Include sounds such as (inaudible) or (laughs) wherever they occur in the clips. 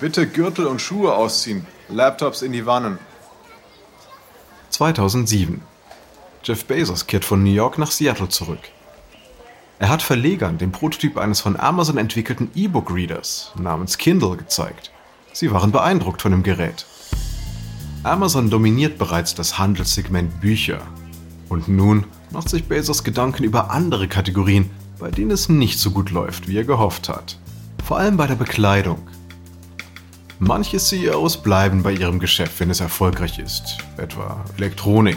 Bitte Gürtel und Schuhe ausziehen. Laptops in die Wannen. 2007. Jeff Bezos kehrt von New York nach Seattle zurück. Er hat Verlegern den Prototyp eines von Amazon entwickelten E-Book-Readers namens Kindle gezeigt. Sie waren beeindruckt von dem Gerät. Amazon dominiert bereits das Handelssegment Bücher. Und nun macht sich Bezos Gedanken über andere Kategorien, bei denen es nicht so gut läuft, wie er gehofft hat. Vor allem bei der Bekleidung. Manche CEOs bleiben bei ihrem Geschäft, wenn es erfolgreich ist, etwa Elektronik.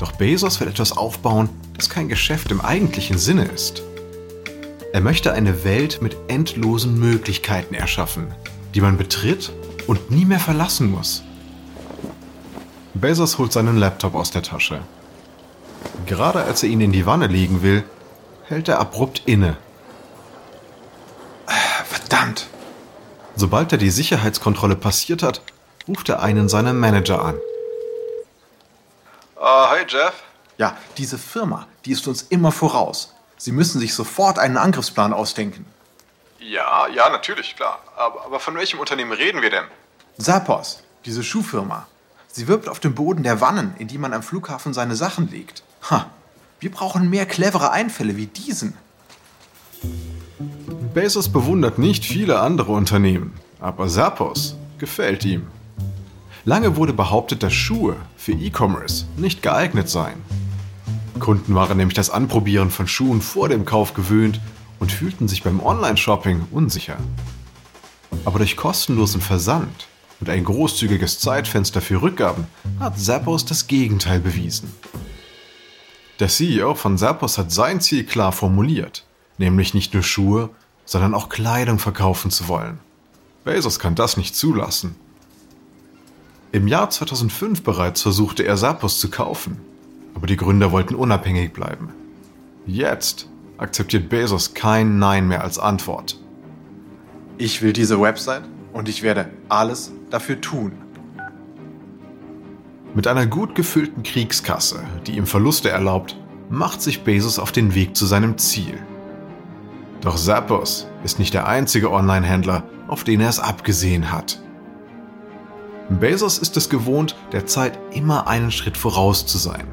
Doch Bezos will etwas aufbauen, das kein Geschäft im eigentlichen Sinne ist. Er möchte eine Welt mit endlosen Möglichkeiten erschaffen, die man betritt und nie mehr verlassen muss. Bezos holt seinen Laptop aus der Tasche. Gerade als er ihn in die Wanne legen will, hält er abrupt inne. Verdammt! Sobald er die Sicherheitskontrolle passiert hat, ruft er einen seiner Manager an. Uh, hi Jeff. Ja, diese Firma, die ist uns immer voraus. Sie müssen sich sofort einen Angriffsplan ausdenken. Ja, ja, natürlich, klar. Aber, aber von welchem Unternehmen reden wir denn? Zappos, diese Schuhfirma. Sie wirbt auf dem Boden der Wannen, in die man am Flughafen seine Sachen legt. Ha, wir brauchen mehr clevere Einfälle wie diesen. Bezos bewundert nicht viele andere Unternehmen, aber Zappos gefällt ihm. Lange wurde behauptet, dass Schuhe für E-Commerce nicht geeignet seien. Kunden waren nämlich das Anprobieren von Schuhen vor dem Kauf gewöhnt und fühlten sich beim Online-Shopping unsicher. Aber durch kostenlosen Versand und ein großzügiges Zeitfenster für Rückgaben hat Zappos das Gegenteil bewiesen. Der CEO von Zappos hat sein Ziel klar formuliert, nämlich nicht nur Schuhe, sondern auch Kleidung verkaufen zu wollen. Bezos kann das nicht zulassen. Im Jahr 2005 bereits versuchte er Zappos zu kaufen, aber die Gründer wollten unabhängig bleiben. Jetzt akzeptiert Bezos kein Nein mehr als Antwort. Ich will diese Website und ich werde alles dafür tun. Mit einer gut gefüllten Kriegskasse, die ihm Verluste erlaubt, macht sich Bezos auf den Weg zu seinem Ziel. Doch Zappos ist nicht der einzige Online-Händler, auf den er es abgesehen hat. Bezos ist es gewohnt, der Zeit immer einen Schritt voraus zu sein.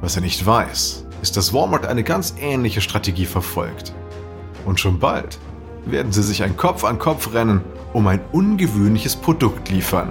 Was er nicht weiß, ist, dass Walmart eine ganz ähnliche Strategie verfolgt. Und schon bald werden sie sich ein Kopf an Kopf rennen, um ein ungewöhnliches Produkt liefern.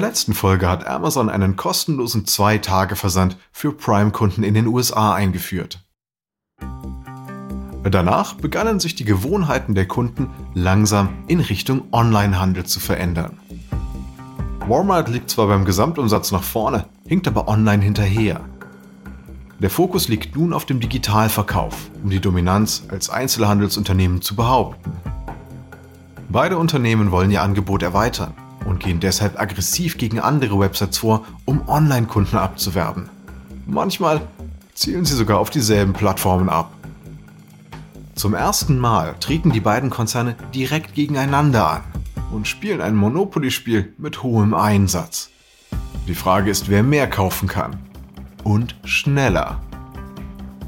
der letzten Folge hat Amazon einen kostenlosen 2-Tage-Versand für Prime-Kunden in den USA eingeführt. Danach begannen sich die Gewohnheiten der Kunden langsam in Richtung Onlinehandel zu verändern. Walmart liegt zwar beim Gesamtumsatz nach vorne, hinkt aber online hinterher. Der Fokus liegt nun auf dem Digitalverkauf, um die Dominanz als Einzelhandelsunternehmen zu behaupten. Beide Unternehmen wollen ihr Angebot erweitern und gehen deshalb aggressiv gegen andere Websites vor, um Online-Kunden abzuwerben. Manchmal zielen sie sogar auf dieselben Plattformen ab. Zum ersten Mal treten die beiden Konzerne direkt gegeneinander an und spielen ein Monopoly-Spiel mit hohem Einsatz. Die Frage ist, wer mehr kaufen kann. Und schneller.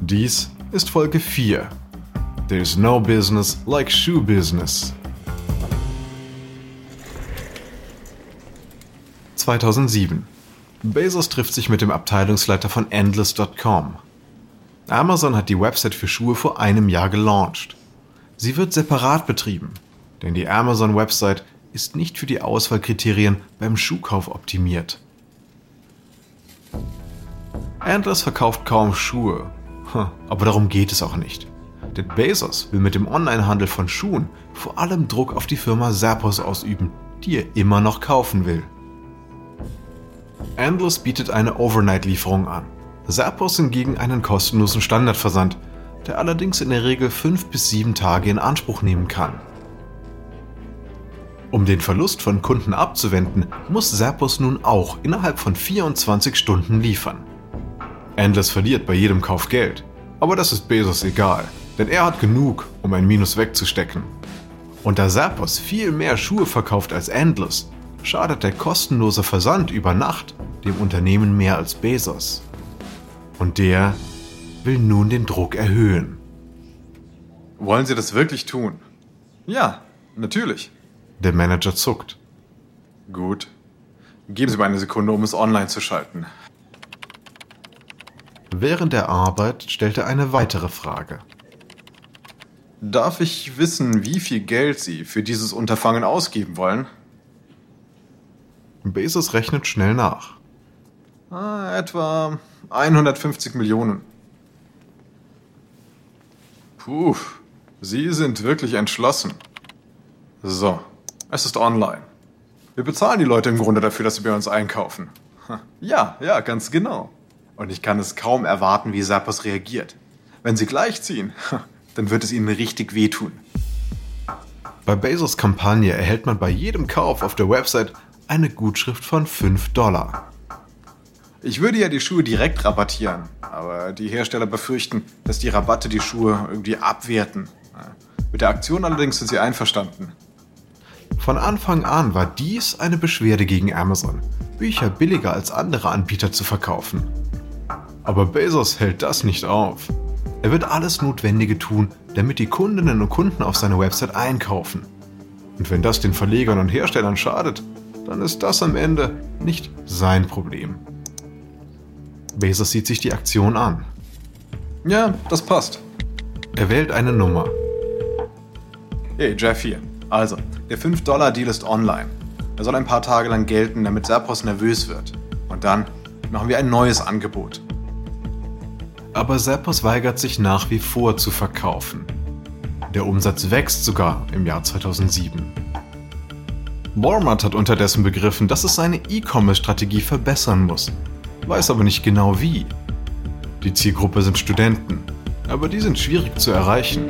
Dies ist Folge 4. There's no business like shoe business. 2007. Bezos trifft sich mit dem Abteilungsleiter von Endless.com. Amazon hat die Website für Schuhe vor einem Jahr gelauncht. Sie wird separat betrieben, denn die Amazon-Website ist nicht für die Auswahlkriterien beim Schuhkauf optimiert. Endless verkauft kaum Schuhe, aber darum geht es auch nicht. Denn Bezos will mit dem Onlinehandel von Schuhen vor allem Druck auf die Firma Zappos ausüben, die er immer noch kaufen will. Endless bietet eine Overnight-Lieferung an. Zappos hingegen einen kostenlosen Standardversand, der allerdings in der Regel fünf bis sieben Tage in Anspruch nehmen kann. Um den Verlust von Kunden abzuwenden, muss Zappos nun auch innerhalb von 24 Stunden liefern. Endless verliert bei jedem Kauf Geld, aber das ist Bezos egal, denn er hat genug, um ein Minus wegzustecken. Und da Zappos viel mehr Schuhe verkauft als Endless, schadet der kostenlose Versand über Nacht dem Unternehmen mehr als Bezos. Und der will nun den Druck erhöhen. Wollen Sie das wirklich tun? Ja, natürlich. Der Manager zuckt. Gut. Geben Sie mir eine Sekunde, um es online zu schalten. Während der Arbeit stellt er eine weitere Frage. Darf ich wissen, wie viel Geld Sie für dieses Unterfangen ausgeben wollen? Bezos rechnet schnell nach. Ah, etwa 150 Millionen. Puh, Sie sind wirklich entschlossen. So, es ist online. Wir bezahlen die Leute im Grunde dafür, dass sie bei uns einkaufen. Ja, ja, ganz genau. Und ich kann es kaum erwarten, wie Zappos reagiert. Wenn sie gleichziehen, dann wird es ihnen richtig wehtun. Bei Bezos Kampagne erhält man bei jedem Kauf auf der Website eine Gutschrift von 5 Dollar. Ich würde ja die Schuhe direkt rabattieren, aber die Hersteller befürchten, dass die Rabatte die Schuhe irgendwie abwerten. Mit der Aktion allerdings sind sie einverstanden. Von Anfang an war dies eine Beschwerde gegen Amazon, Bücher billiger als andere Anbieter zu verkaufen. Aber Bezos hält das nicht auf. Er wird alles Notwendige tun, damit die Kundinnen und Kunden auf seiner Website einkaufen. Und wenn das den Verlegern und Herstellern schadet, dann ist das am Ende nicht sein Problem. Bezos sieht sich die Aktion an. Ja, das passt. Er wählt eine Nummer. Hey, Jeff hier. Also, der 5-Dollar-Deal ist online. Er soll ein paar Tage lang gelten, damit Zappos nervös wird. Und dann machen wir ein neues Angebot. Aber Zappos weigert sich nach wie vor zu verkaufen. Der Umsatz wächst sogar im Jahr 2007. Walmart hat unterdessen begriffen, dass es seine E-Commerce-Strategie verbessern muss weiß aber nicht genau wie. Die Zielgruppe sind Studenten, aber die sind schwierig zu erreichen.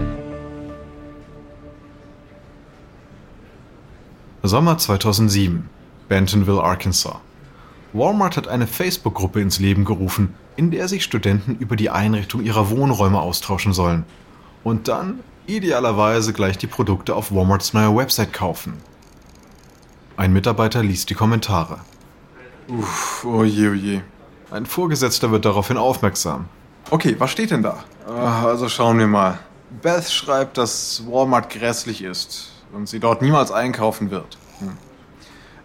Sommer 2007, Bentonville, Arkansas. Walmart hat eine Facebook-Gruppe ins Leben gerufen, in der sich Studenten über die Einrichtung ihrer Wohnräume austauschen sollen. Und dann idealerweise gleich die Produkte auf Walmarts neuer Website kaufen. Ein Mitarbeiter liest die Kommentare. Uff, oje, oje. Ein Vorgesetzter wird daraufhin aufmerksam. Okay, was steht denn da? Also schauen wir mal. Beth schreibt, dass Walmart grässlich ist und sie dort niemals einkaufen wird. Hm.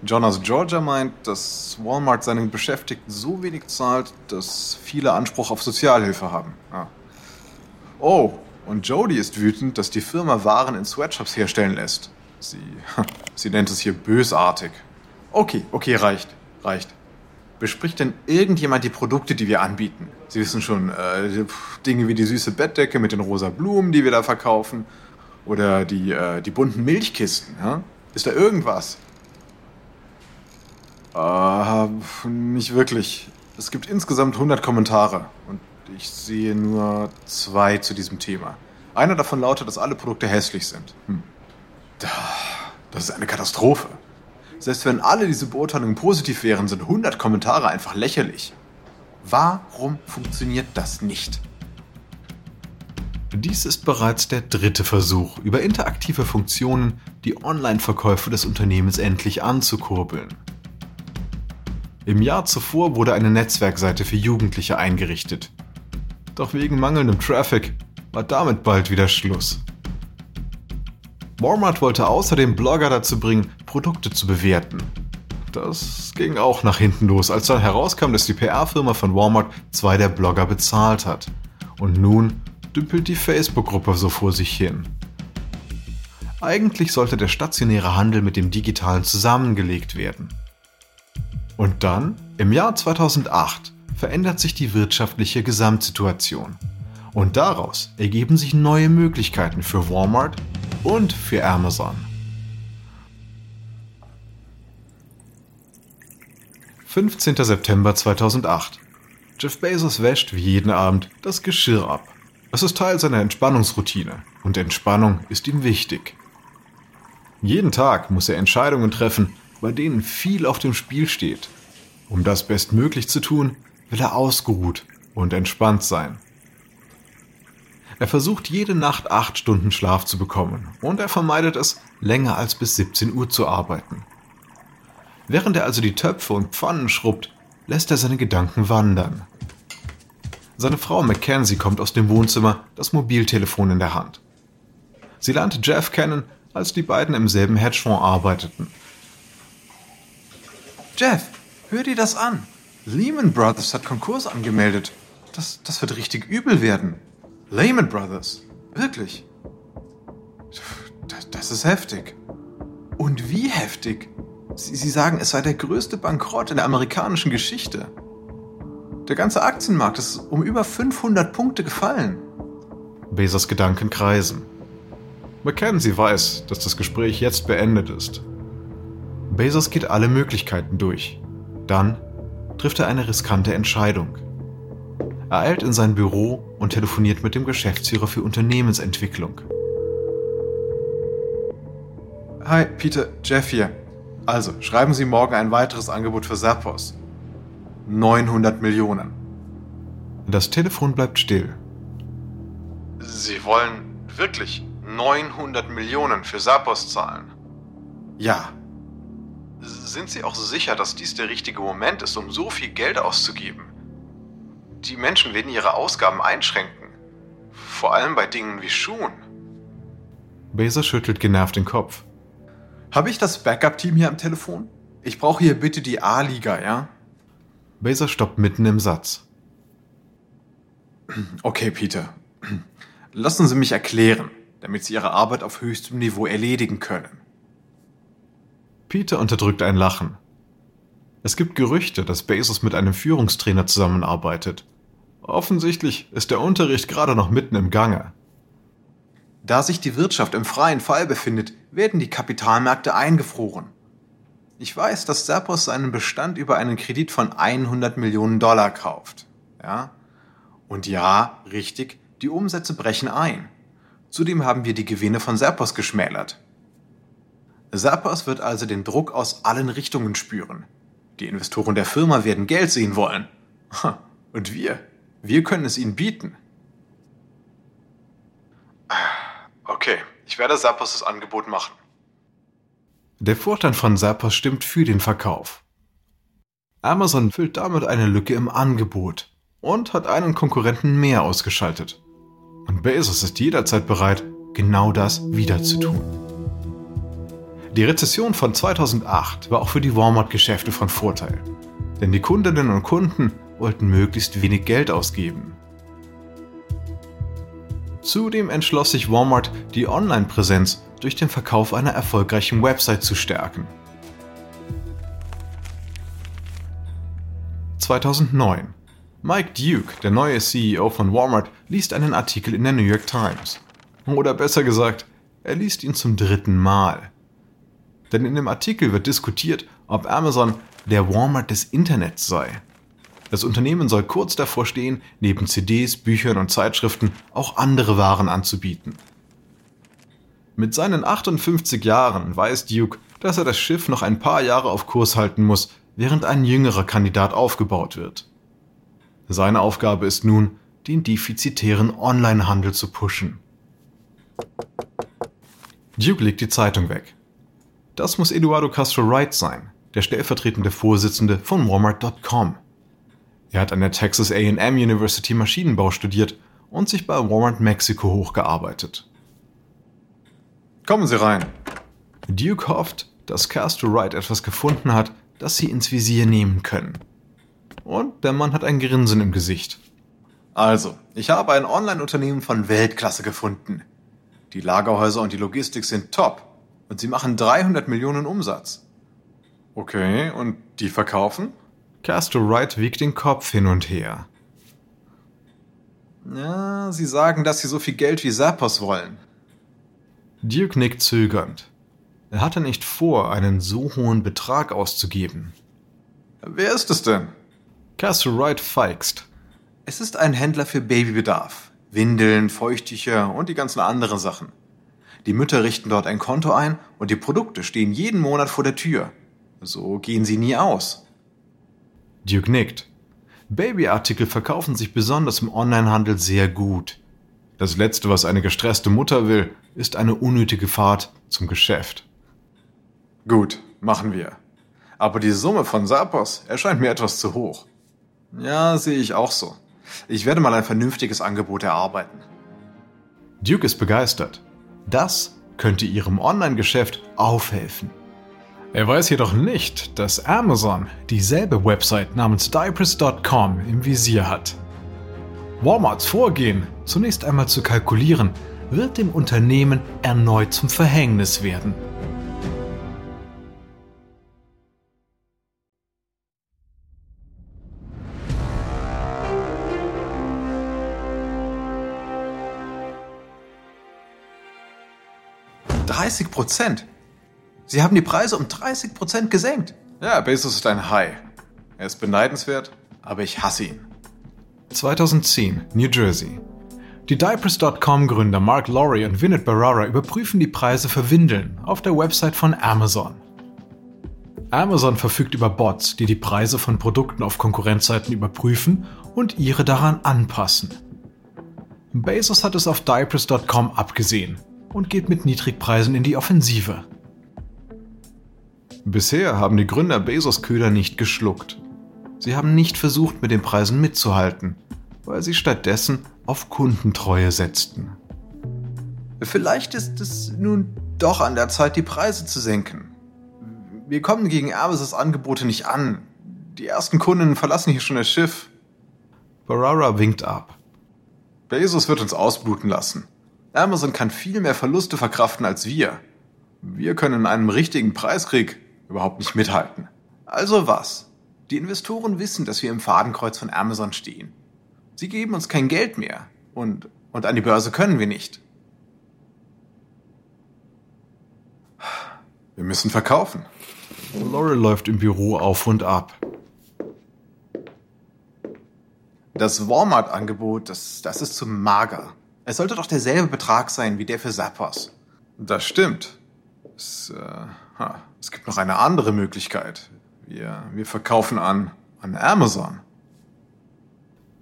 John aus Georgia meint, dass Walmart seinen Beschäftigten so wenig zahlt, dass viele Anspruch auf Sozialhilfe haben. Ah. Oh, und Jody ist wütend, dass die Firma Waren in Sweatshops herstellen lässt. Sie, (laughs) sie nennt es hier bösartig. Okay, okay, reicht, reicht. Bespricht denn irgendjemand die Produkte, die wir anbieten? Sie wissen schon, äh, Dinge wie die süße Bettdecke mit den rosa Blumen, die wir da verkaufen. Oder die, äh, die bunten Milchkisten. Ja? Ist da irgendwas? Äh, nicht wirklich. Es gibt insgesamt 100 Kommentare und ich sehe nur zwei zu diesem Thema. Einer davon lautet, dass alle Produkte hässlich sind. Hm. Das ist eine Katastrophe. Selbst wenn alle diese Beurteilungen positiv wären, sind 100 Kommentare einfach lächerlich. Warum funktioniert das nicht? Dies ist bereits der dritte Versuch, über interaktive Funktionen die Online-Verkäufe des Unternehmens endlich anzukurbeln. Im Jahr zuvor wurde eine Netzwerkseite für Jugendliche eingerichtet. Doch wegen mangelndem Traffic war damit bald wieder Schluss. Walmart wollte außerdem Blogger dazu bringen, Produkte zu bewerten. Das ging auch nach hinten los, als dann herauskam, dass die PR-Firma von Walmart zwei der Blogger bezahlt hat. Und nun dümpelt die Facebook-Gruppe so vor sich hin. Eigentlich sollte der stationäre Handel mit dem digitalen zusammengelegt werden. Und dann, im Jahr 2008, verändert sich die wirtschaftliche Gesamtsituation. Und daraus ergeben sich neue Möglichkeiten für Walmart und für Amazon. 15. September 2008. Jeff Bezos wäscht wie jeden Abend das Geschirr ab. Es ist Teil seiner Entspannungsroutine und Entspannung ist ihm wichtig. Jeden Tag muss er Entscheidungen treffen, bei denen viel auf dem Spiel steht. Um das bestmöglich zu tun, will er ausgeruht und entspannt sein. Er versucht jede Nacht acht Stunden Schlaf zu bekommen und er vermeidet es, länger als bis 17 Uhr zu arbeiten. Während er also die Töpfe und Pfannen schrubbt, lässt er seine Gedanken wandern. Seine Frau Mackenzie kommt aus dem Wohnzimmer, das Mobiltelefon in der Hand. Sie lernte Jeff kennen, als die beiden im selben Hedgefonds arbeiteten. Jeff, hör dir das an. Lehman Brothers hat Konkurs angemeldet. Das, das wird richtig übel werden. Lehman Brothers. Wirklich. Das, das ist heftig. Und wie heftig? Sie, Sie sagen, es sei der größte Bankrott in der amerikanischen Geschichte. Der ganze Aktienmarkt ist um über 500 Punkte gefallen. Bezos Gedanken kreisen. Mackenzie weiß, dass das Gespräch jetzt beendet ist. Bezos geht alle Möglichkeiten durch. Dann trifft er eine riskante Entscheidung. Er eilt in sein Büro und telefoniert mit dem Geschäftsführer für Unternehmensentwicklung. Hi, Peter, Jeff hier. Also, schreiben Sie morgen ein weiteres Angebot für Zappos. 900 Millionen. Das Telefon bleibt still. Sie wollen wirklich 900 Millionen für Zappos zahlen? Ja. Sind Sie auch sicher, dass dies der richtige Moment ist, um so viel Geld auszugeben? Die Menschen werden ihre Ausgaben einschränken. Vor allem bei Dingen wie Schuhen. Bezos schüttelt genervt den Kopf. Habe ich das Backup-Team hier am Telefon? Ich brauche hier bitte die A-Liga, ja? Bezos stoppt mitten im Satz. Okay, Peter. Lassen Sie mich erklären, damit Sie Ihre Arbeit auf höchstem Niveau erledigen können. Peter unterdrückt ein Lachen. Es gibt Gerüchte, dass Bezos mit einem Führungstrainer zusammenarbeitet. Offensichtlich ist der Unterricht gerade noch mitten im Gange. Da sich die Wirtschaft im freien Fall befindet, werden die Kapitalmärkte eingefroren. Ich weiß, dass Zappos seinen Bestand über einen Kredit von 100 Millionen Dollar kauft. Ja? Und ja, richtig, die Umsätze brechen ein. Zudem haben wir die Gewinne von Zappos geschmälert. Zappos wird also den Druck aus allen Richtungen spüren. Die Investoren der Firma werden Geld sehen wollen. Und wir, wir können es ihnen bieten. Okay, ich werde Zappos das Angebot machen. Der Vorstand von Zappos stimmt für den Verkauf. Amazon füllt damit eine Lücke im Angebot und hat einen Konkurrenten mehr ausgeschaltet. Und Bezos ist jederzeit bereit, genau das wieder zu tun. Die Rezession von 2008 war auch für die Walmart-Geschäfte von Vorteil. Denn die Kundinnen und Kunden wollten möglichst wenig Geld ausgeben. Zudem entschloss sich Walmart, die Online-Präsenz durch den Verkauf einer erfolgreichen Website zu stärken. 2009. Mike Duke, der neue CEO von Walmart, liest einen Artikel in der New York Times. Oder besser gesagt, er liest ihn zum dritten Mal. Denn in dem Artikel wird diskutiert, ob Amazon der Walmart des Internets sei. Das Unternehmen soll kurz davor stehen, neben CDs, Büchern und Zeitschriften auch andere Waren anzubieten. Mit seinen 58 Jahren weiß Duke, dass er das Schiff noch ein paar Jahre auf Kurs halten muss, während ein jüngerer Kandidat aufgebaut wird. Seine Aufgabe ist nun, den defizitären Onlinehandel zu pushen. Duke legt die Zeitung weg. Das muss Eduardo Castro Wright sein, der stellvertretende Vorsitzende von Walmart.com. Er hat an der Texas AM University Maschinenbau studiert und sich bei Walmart Mexiko hochgearbeitet. Kommen Sie rein. Duke hofft, dass Castro Wright etwas gefunden hat, das sie ins Visier nehmen können. Und der Mann hat ein Grinsen im Gesicht. Also, ich habe ein Online-Unternehmen von Weltklasse gefunden. Die Lagerhäuser und die Logistik sind top und sie machen 300 Millionen Umsatz. Okay, und die verkaufen? Castro Wright wiegt den Kopf hin und her. Ja, sie sagen, dass sie so viel Geld wie Zappos wollen. Duke nickt zögernd. Er hatte nicht vor, einen so hohen Betrag auszugeben. Wer ist es denn? Castro Wright feigst. Es ist ein Händler für Babybedarf. Windeln, Feuchttücher und die ganzen anderen Sachen. Die Mütter richten dort ein Konto ein und die Produkte stehen jeden Monat vor der Tür. So gehen sie nie aus. Duke nickt. Babyartikel verkaufen sich besonders im Onlinehandel sehr gut. Das Letzte, was eine gestresste Mutter will, ist eine unnötige Fahrt zum Geschäft. Gut, machen wir. Aber die Summe von Sapos erscheint mir etwas zu hoch. Ja, sehe ich auch so. Ich werde mal ein vernünftiges Angebot erarbeiten. Duke ist begeistert. Das könnte ihrem Online-Geschäft aufhelfen. Er weiß jedoch nicht, dass Amazon dieselbe Website namens Diapers.com im Visier hat. Walmarts Vorgehen, zunächst einmal zu kalkulieren, wird dem Unternehmen erneut zum Verhängnis werden. 30 Prozent. Sie haben die Preise um 30 Prozent gesenkt. Ja, Bezos ist ein Hai. Er ist beneidenswert, aber ich hasse ihn. 2010, New Jersey. Die Diapers.com-Gründer Mark Laurie und Vinod Barara überprüfen die Preise für Windeln auf der Website von Amazon. Amazon verfügt über Bots, die die Preise von Produkten auf Konkurrenzseiten überprüfen und ihre daran anpassen. Bezos hat es auf Diapers.com abgesehen und geht mit Niedrigpreisen in die Offensive. Bisher haben die Gründer Bezos Köder nicht geschluckt. Sie haben nicht versucht, mit den Preisen mitzuhalten, weil sie stattdessen auf Kundentreue setzten. Vielleicht ist es nun doch an der Zeit, die Preise zu senken. Wir kommen gegen Amazons Angebote nicht an. Die ersten Kunden verlassen hier schon das Schiff. Barara winkt ab. Bezos wird uns ausbluten lassen. Amazon kann viel mehr Verluste verkraften als wir. Wir können in einem richtigen Preiskrieg überhaupt nicht mithalten. Also was? Die Investoren wissen, dass wir im Fadenkreuz von Amazon stehen. Sie geben uns kein Geld mehr. Und, und an die Börse können wir nicht. Wir müssen verkaufen. Laurel läuft im Büro auf und ab. Das Walmart-Angebot, das, das ist zu mager. Es sollte doch derselbe Betrag sein wie der für Zappos. Das stimmt. Es, äh, ha, es gibt noch eine andere Möglichkeit. Wir, wir verkaufen an, an Amazon.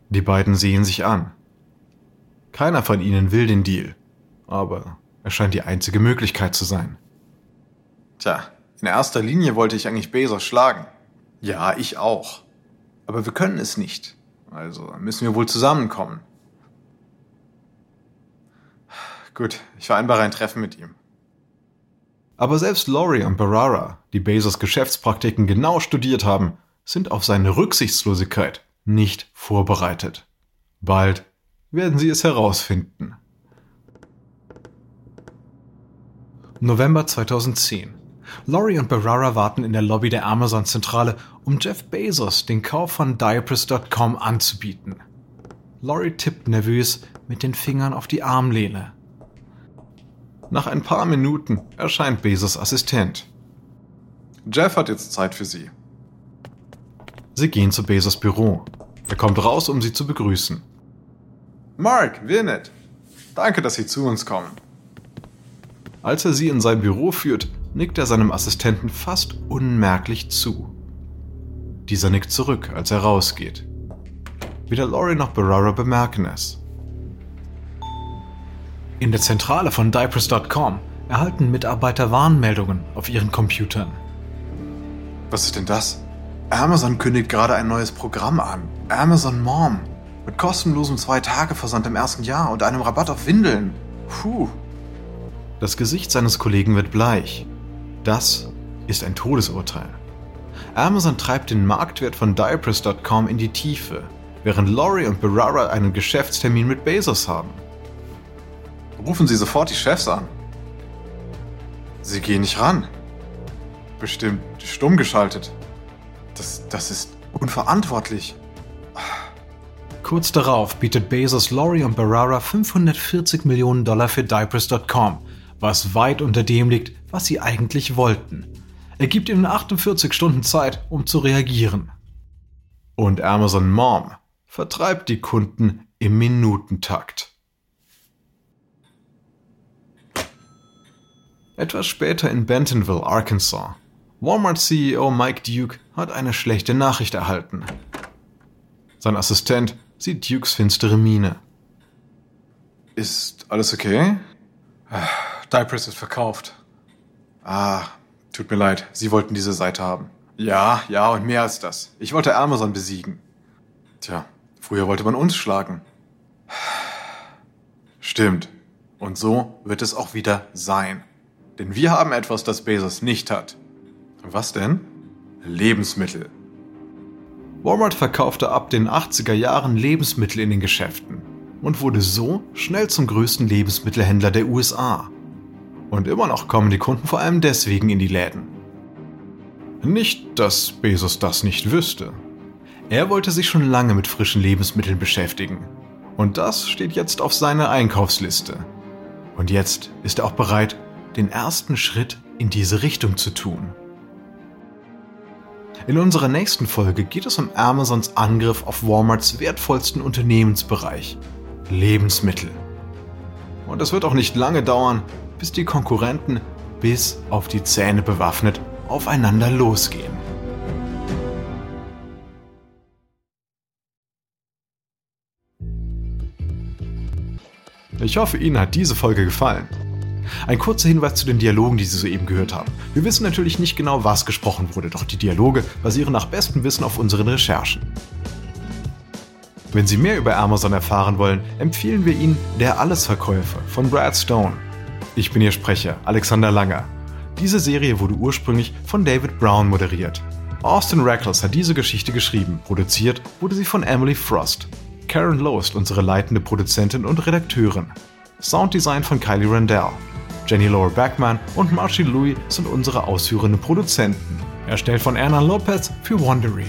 Die beiden sehen sich an. Keiner von ihnen will den Deal, aber es scheint die einzige Möglichkeit zu sein. Tja, in erster Linie wollte ich eigentlich Bezos schlagen. Ja, ich auch. Aber wir können es nicht. Also müssen wir wohl zusammenkommen. Gut, ich vereinbare ein Treffen mit ihm. Aber selbst Laurie und Barara, die Bezos Geschäftspraktiken genau studiert haben, sind auf seine Rücksichtslosigkeit nicht vorbereitet. Bald werden sie es herausfinden. November 2010. Laurie und Barara warten in der Lobby der Amazon-Zentrale, um Jeff Bezos den Kauf von Diapers.com anzubieten. Laurie tippt nervös mit den Fingern auf die Armlehne. Nach ein paar Minuten erscheint Bezos Assistent. Jeff hat jetzt Zeit für Sie. Sie gehen zu Bezos Büro. Er kommt raus, um sie zu begrüßen. Mark, Vinnet, danke, dass Sie zu uns kommen. Als er sie in sein Büro führt, nickt er seinem Assistenten fast unmerklich zu. Dieser nickt zurück, als er rausgeht. Weder Laurie noch Barara bemerken es. In der Zentrale von Diapers.com erhalten Mitarbeiter Warnmeldungen auf ihren Computern. Was ist denn das? Amazon kündigt gerade ein neues Programm an. Amazon Mom. Mit kostenlosem Zwei-Tage-Versand im ersten Jahr und einem Rabatt auf Windeln. Puh. Das Gesicht seines Kollegen wird bleich. Das ist ein Todesurteil. Amazon treibt den Marktwert von Diapers.com in die Tiefe, während Laurie und Barara einen Geschäftstermin mit Bezos haben. Rufen Sie sofort die Chefs an. Sie gehen nicht ran. Bestimmt stumm geschaltet. Das, das ist unverantwortlich. Kurz darauf bietet Bezos Laurie und Barara 540 Millionen Dollar für Diapers.com, was weit unter dem liegt, was sie eigentlich wollten. Er gibt ihnen 48 Stunden Zeit, um zu reagieren. Und Amazon Mom vertreibt die Kunden im Minutentakt. Etwas später in Bentonville, Arkansas. Walmart-CEO Mike Duke hat eine schlechte Nachricht erhalten. Sein Assistent sieht Dukes finstere Miene. Ist alles okay? Diapers ist verkauft. Ah, tut mir leid. Sie wollten diese Seite haben. Ja, ja, und mehr als das. Ich wollte Amazon besiegen. Tja, früher wollte man uns schlagen. Stimmt. Und so wird es auch wieder sein. Denn wir haben etwas, das Bezos nicht hat. Was denn? Lebensmittel. Walmart verkaufte ab den 80er Jahren Lebensmittel in den Geschäften und wurde so schnell zum größten Lebensmittelhändler der USA. Und immer noch kommen die Kunden vor allem deswegen in die Läden. Nicht, dass Bezos das nicht wüsste. Er wollte sich schon lange mit frischen Lebensmitteln beschäftigen. Und das steht jetzt auf seiner Einkaufsliste. Und jetzt ist er auch bereit, den ersten Schritt in diese Richtung zu tun. In unserer nächsten Folge geht es um Amazons Angriff auf Walmarts wertvollsten Unternehmensbereich, Lebensmittel. Und es wird auch nicht lange dauern, bis die Konkurrenten bis auf die Zähne bewaffnet aufeinander losgehen. Ich hoffe, Ihnen hat diese Folge gefallen. Ein kurzer Hinweis zu den Dialogen, die Sie soeben gehört haben. Wir wissen natürlich nicht genau, was gesprochen wurde, doch die Dialoge basieren nach bestem Wissen auf unseren Recherchen. Wenn Sie mehr über Amazon erfahren wollen, empfehlen wir Ihnen Der Allesverkäufer von Brad Stone. Ich bin Ihr Sprecher, Alexander Langer. Diese Serie wurde ursprünglich von David Brown moderiert. Austin Reckles hat diese Geschichte geschrieben, produziert wurde sie von Emily Frost. Karen Lowe ist unsere leitende Produzentin und Redakteurin. Sounddesign von Kylie Randell. Jenny Laura Backman und Marcy Louis sind unsere ausführenden Produzenten. Erstellt von Erna Lopez für Wondery.